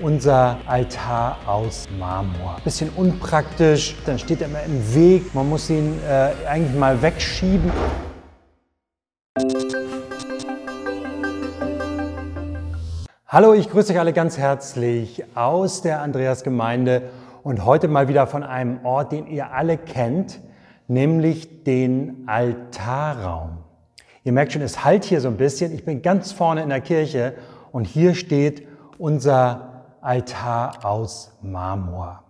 unser Altar aus Marmor. Bisschen unpraktisch, dann steht er immer im Weg. Man muss ihn äh, eigentlich mal wegschieben. Hallo, ich grüße euch alle ganz herzlich aus der Andreasgemeinde und heute mal wieder von einem Ort, den ihr alle kennt, nämlich den Altarraum. Ihr merkt schon, es halt hier so ein bisschen. Ich bin ganz vorne in der Kirche und hier steht unser Altar aus Marmor.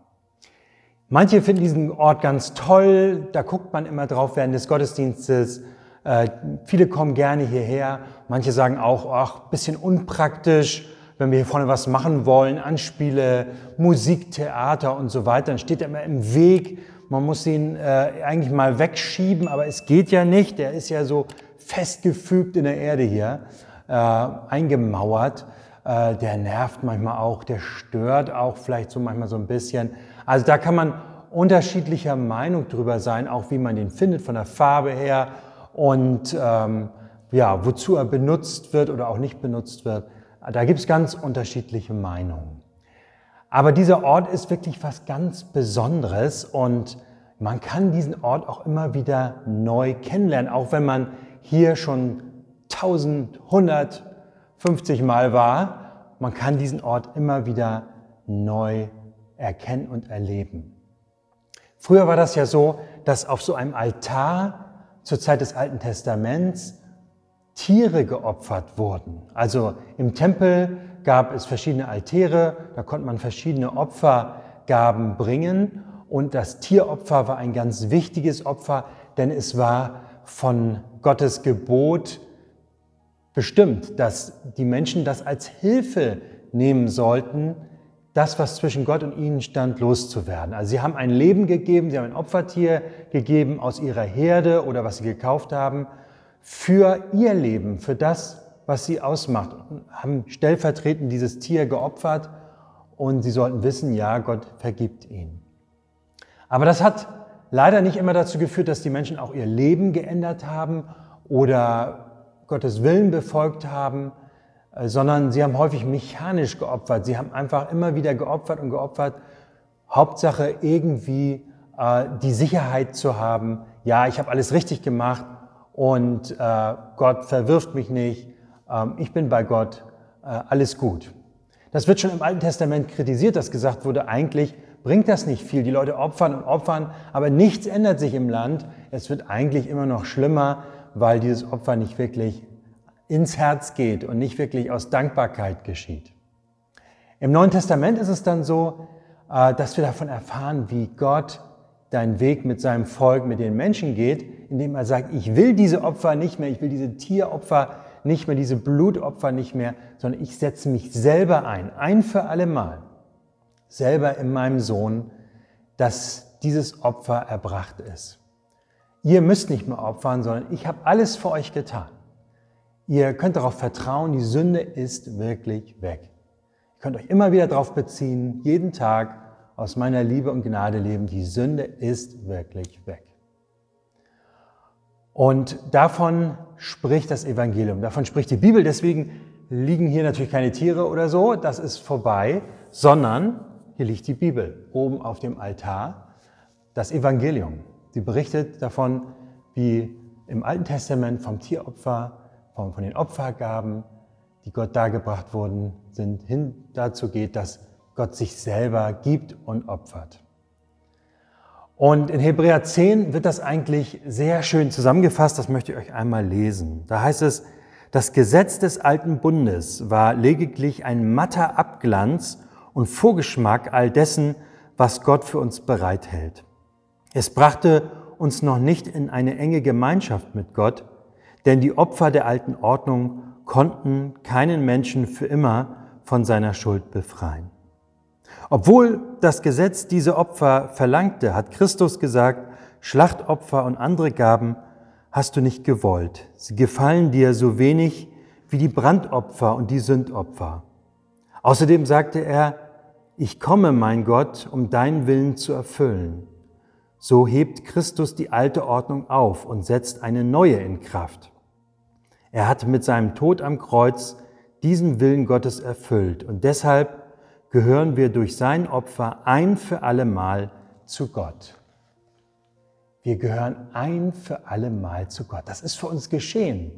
Manche finden diesen Ort ganz toll, da guckt man immer drauf während des Gottesdienstes. Äh, viele kommen gerne hierher. Manche sagen auch, ach, bisschen unpraktisch, wenn wir hier vorne was machen wollen, Anspiele, Musik, Theater und so weiter, dann steht er immer im Weg. Man muss ihn äh, eigentlich mal wegschieben, aber es geht ja nicht. Der ist ja so festgefügt in der Erde hier, äh, eingemauert äh, der nervt manchmal auch, der stört auch vielleicht so manchmal so ein bisschen. Also da kann man unterschiedlicher Meinung drüber sein, auch wie man den findet von der Farbe her und ähm, ja, wozu er benutzt wird oder auch nicht benutzt wird. Da gibt es ganz unterschiedliche Meinungen. Aber dieser Ort ist wirklich was ganz Besonderes und man kann diesen Ort auch immer wieder neu kennenlernen, auch wenn man hier schon 1100, 50 Mal war, man kann diesen Ort immer wieder neu erkennen und erleben. Früher war das ja so, dass auf so einem Altar zur Zeit des Alten Testaments Tiere geopfert wurden. Also im Tempel gab es verschiedene Altäre, da konnte man verschiedene Opfergaben bringen und das Tieropfer war ein ganz wichtiges Opfer, denn es war von Gottes Gebot bestimmt, dass die Menschen das als Hilfe nehmen sollten, das, was zwischen Gott und ihnen stand, loszuwerden. Also sie haben ein Leben gegeben, sie haben ein Opfertier gegeben aus ihrer Herde oder was sie gekauft haben, für ihr Leben, für das, was sie ausmacht, haben stellvertretend dieses Tier geopfert und sie sollten wissen, ja, Gott vergibt ihnen. Aber das hat leider nicht immer dazu geführt, dass die Menschen auch ihr Leben geändert haben oder Gottes Willen befolgt haben, äh, sondern sie haben häufig mechanisch geopfert. Sie haben einfach immer wieder geopfert und geopfert. Hauptsache irgendwie äh, die Sicherheit zu haben, ja, ich habe alles richtig gemacht und äh, Gott verwirft mich nicht, ähm, ich bin bei Gott, äh, alles gut. Das wird schon im Alten Testament kritisiert, dass gesagt wurde, eigentlich bringt das nicht viel. Die Leute opfern und opfern, aber nichts ändert sich im Land. Es wird eigentlich immer noch schlimmer weil dieses Opfer nicht wirklich ins Herz geht und nicht wirklich aus Dankbarkeit geschieht. Im Neuen Testament ist es dann so, äh, dass wir davon erfahren, wie Gott deinen Weg mit seinem Volk, mit den Menschen geht, indem er sagt, ich will diese Opfer nicht mehr, ich will diese Tieropfer nicht mehr, diese Blutopfer nicht mehr, sondern ich setze mich selber ein, ein für alle Mal, selber in meinem Sohn, dass dieses Opfer erbracht ist. Ihr müsst nicht mehr opfern, sondern ich habe alles für euch getan. Ihr könnt darauf vertrauen, die Sünde ist wirklich weg. Ihr könnt euch immer wieder darauf beziehen, jeden Tag aus meiner Liebe und Gnade leben, die Sünde ist wirklich weg. Und davon spricht das Evangelium, davon spricht die Bibel. Deswegen liegen hier natürlich keine Tiere oder so, das ist vorbei, sondern hier liegt die Bibel oben auf dem Altar, das Evangelium. Sie berichtet davon, wie im Alten Testament vom Tieropfer, von, von den Opfergaben, die Gott dargebracht wurden, sind, hin dazu geht, dass Gott sich selber gibt und opfert. Und in Hebräer 10 wird das eigentlich sehr schön zusammengefasst, das möchte ich euch einmal lesen. Da heißt es, das Gesetz des alten Bundes war lediglich ein matter Abglanz und Vorgeschmack all dessen, was Gott für uns bereithält. Es brachte uns noch nicht in eine enge Gemeinschaft mit Gott, denn die Opfer der alten Ordnung konnten keinen Menschen für immer von seiner Schuld befreien. Obwohl das Gesetz diese Opfer verlangte, hat Christus gesagt, Schlachtopfer und andere Gaben hast du nicht gewollt. Sie gefallen dir so wenig wie die Brandopfer und die Sündopfer. Außerdem sagte er, ich komme, mein Gott, um deinen Willen zu erfüllen. So hebt Christus die alte Ordnung auf und setzt eine neue in Kraft. Er hat mit seinem Tod am Kreuz diesen Willen Gottes erfüllt und deshalb gehören wir durch sein Opfer ein für alle Mal zu Gott. Wir gehören ein für alle Mal zu Gott. Das ist für uns geschehen.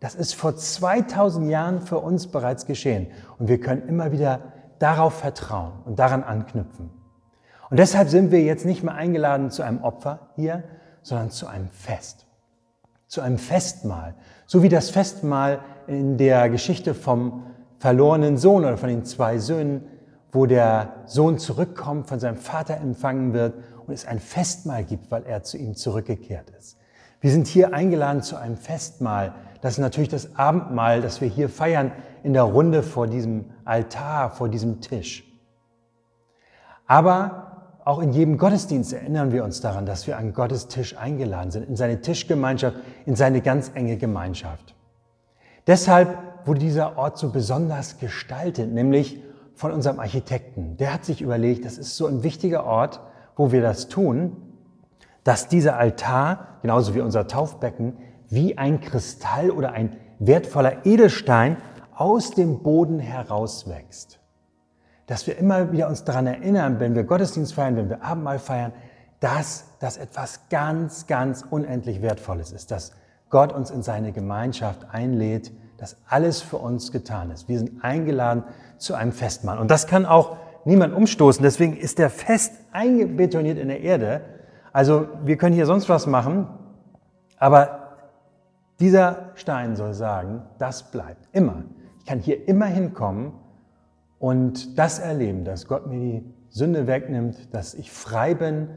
Das ist vor 2000 Jahren für uns bereits geschehen. Und wir können immer wieder darauf vertrauen und daran anknüpfen. Und deshalb sind wir jetzt nicht mehr eingeladen zu einem Opfer hier, sondern zu einem Fest. Zu einem Festmahl. So wie das Festmahl in der Geschichte vom verlorenen Sohn oder von den zwei Söhnen, wo der Sohn zurückkommt, von seinem Vater empfangen wird und es ein Festmahl gibt, weil er zu ihm zurückgekehrt ist. Wir sind hier eingeladen zu einem Festmahl. Das ist natürlich das Abendmahl, das wir hier feiern in der Runde vor diesem Altar, vor diesem Tisch. Aber auch in jedem Gottesdienst erinnern wir uns daran, dass wir an Gottes Tisch eingeladen sind, in seine Tischgemeinschaft, in seine ganz enge Gemeinschaft. Deshalb wurde dieser Ort so besonders gestaltet, nämlich von unserem Architekten. Der hat sich überlegt, das ist so ein wichtiger Ort, wo wir das tun, dass dieser Altar, genauso wie unser Taufbecken, wie ein Kristall oder ein wertvoller Edelstein aus dem Boden herauswächst dass wir immer wieder uns daran erinnern, wenn wir Gottesdienst feiern, wenn wir Abendmahl feiern, dass das etwas ganz, ganz unendlich Wertvolles ist, dass Gott uns in seine Gemeinschaft einlädt, dass alles für uns getan ist. Wir sind eingeladen zu einem Festmahl. Und das kann auch niemand umstoßen. Deswegen ist der fest eingebetoniert in der Erde. Also wir können hier sonst was machen, aber dieser Stein soll sagen, das bleibt immer. Ich kann hier immer hinkommen und das erleben, dass Gott mir die Sünde wegnimmt, dass ich frei bin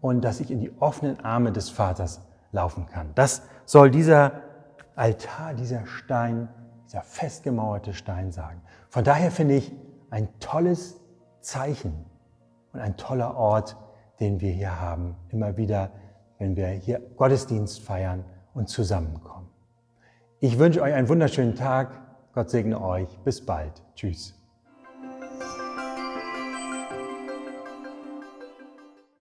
und dass ich in die offenen Arme des Vaters laufen kann. Das soll dieser Altar, dieser Stein, dieser festgemauerte Stein sagen. Von daher finde ich ein tolles Zeichen und ein toller Ort, den wir hier haben, immer wieder, wenn wir hier Gottesdienst feiern und zusammenkommen. Ich wünsche euch einen wunderschönen Tag. Gott segne euch. Bis bald. Tschüss.